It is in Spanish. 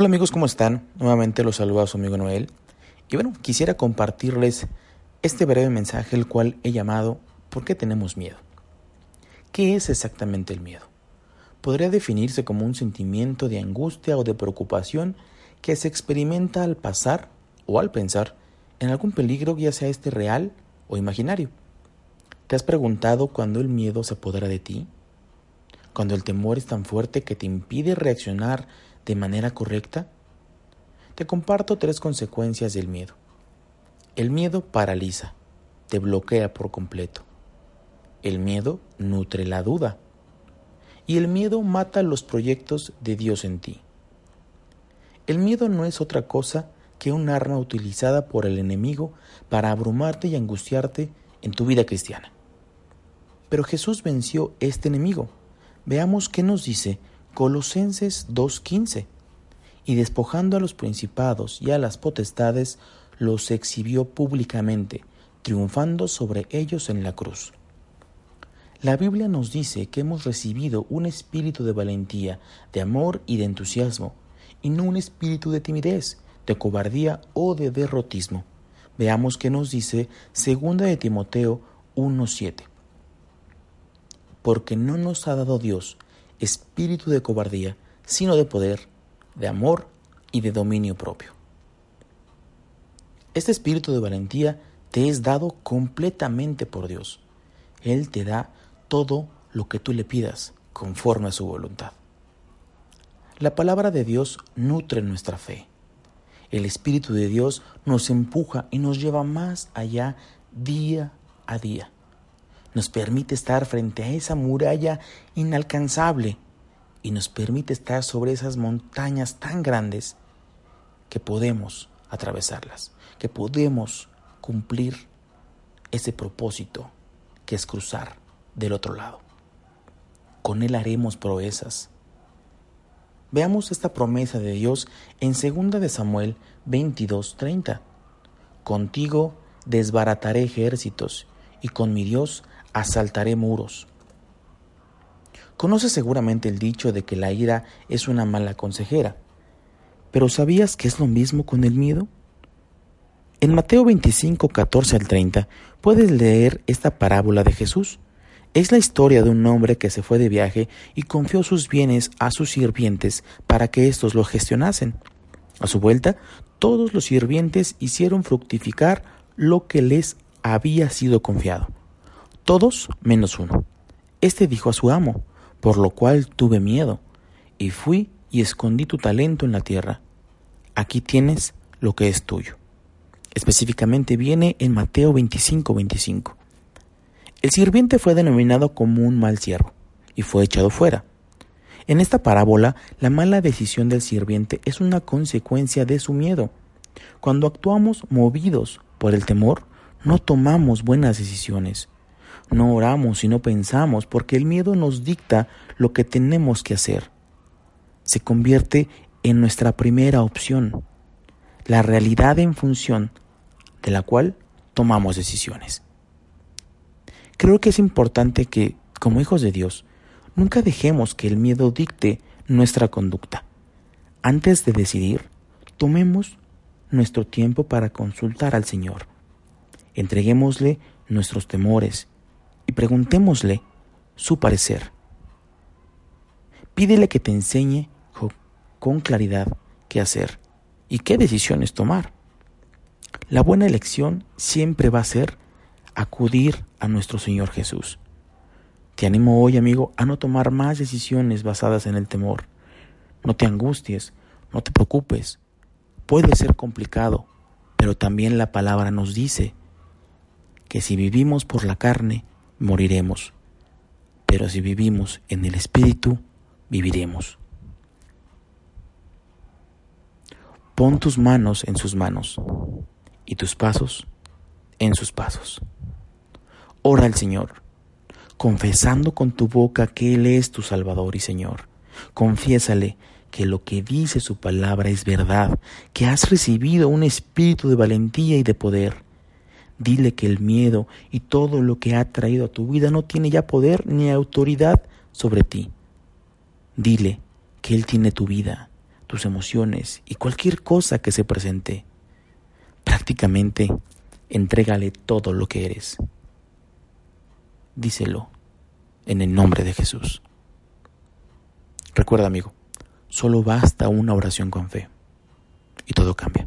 Hola amigos, ¿cómo están? Nuevamente los saluda su amigo Noel. Y bueno, quisiera compartirles este breve mensaje, el cual he llamado ¿Por qué tenemos miedo? ¿Qué es exactamente el miedo? Podría definirse como un sentimiento de angustia o de preocupación que se experimenta al pasar o al pensar en algún peligro, ya sea este real o imaginario. ¿Te has preguntado cuándo el miedo se apodera de ti? Cuando el temor es tan fuerte que te impide reaccionar de manera correcta? Te comparto tres consecuencias del miedo. El miedo paraliza, te bloquea por completo. El miedo nutre la duda. Y el miedo mata los proyectos de Dios en ti. El miedo no es otra cosa que un arma utilizada por el enemigo para abrumarte y angustiarte en tu vida cristiana. Pero Jesús venció este enemigo. Veamos qué nos dice Colosenses 2.15. Y despojando a los principados y a las potestades, los exhibió públicamente, triunfando sobre ellos en la cruz. La Biblia nos dice que hemos recibido un espíritu de valentía, de amor y de entusiasmo, y no un espíritu de timidez, de cobardía o de derrotismo. Veamos qué nos dice 2 de Timoteo 1.7. Porque no nos ha dado Dios espíritu de cobardía, sino de poder, de amor y de dominio propio. Este espíritu de valentía te es dado completamente por Dios. Él te da todo lo que tú le pidas conforme a su voluntad. La palabra de Dios nutre nuestra fe. El Espíritu de Dios nos empuja y nos lleva más allá día a día nos permite estar frente a esa muralla inalcanzable y nos permite estar sobre esas montañas tan grandes que podemos atravesarlas, que podemos cumplir ese propósito que es cruzar del otro lado. Con Él haremos proezas. Veamos esta promesa de Dios en 2 de Samuel 22:30. Contigo desbarataré ejércitos y con mi Dios asaltaré muros. Conoces seguramente el dicho de que la ira es una mala consejera, pero ¿sabías que es lo mismo con el miedo? En Mateo 25, 14 al 30 puedes leer esta parábola de Jesús. Es la historia de un hombre que se fue de viaje y confió sus bienes a sus sirvientes para que éstos lo gestionasen. A su vuelta, todos los sirvientes hicieron fructificar lo que les había sido confiado todos menos uno. Este dijo a su amo, por lo cual tuve miedo, y fui y escondí tu talento en la tierra. Aquí tienes lo que es tuyo. Específicamente viene en Mateo 25, 25. El sirviente fue denominado como un mal siervo y fue echado fuera. En esta parábola, la mala decisión del sirviente es una consecuencia de su miedo. Cuando actuamos movidos por el temor, no tomamos buenas decisiones no oramos y no pensamos porque el miedo nos dicta lo que tenemos que hacer. Se convierte en nuestra primera opción, la realidad en función de la cual tomamos decisiones. Creo que es importante que, como hijos de Dios, nunca dejemos que el miedo dicte nuestra conducta. Antes de decidir, tomemos nuestro tiempo para consultar al Señor. Entreguémosle nuestros temores, y preguntémosle su parecer. Pídele que te enseñe con claridad qué hacer y qué decisiones tomar. La buena elección siempre va a ser acudir a nuestro Señor Jesús. Te animo hoy, amigo, a no tomar más decisiones basadas en el temor. No te angusties, no te preocupes. Puede ser complicado, pero también la palabra nos dice que si vivimos por la carne, moriremos, pero si vivimos en el Espíritu, viviremos. Pon tus manos en sus manos y tus pasos en sus pasos. Ora al Señor, confesando con tu boca que Él es tu Salvador y Señor. Confiésale que lo que dice su palabra es verdad, que has recibido un espíritu de valentía y de poder. Dile que el miedo y todo lo que ha traído a tu vida no tiene ya poder ni autoridad sobre ti. Dile que Él tiene tu vida, tus emociones y cualquier cosa que se presente. Prácticamente, entrégale todo lo que eres. Díselo en el nombre de Jesús. Recuerda, amigo, solo basta una oración con fe y todo cambia.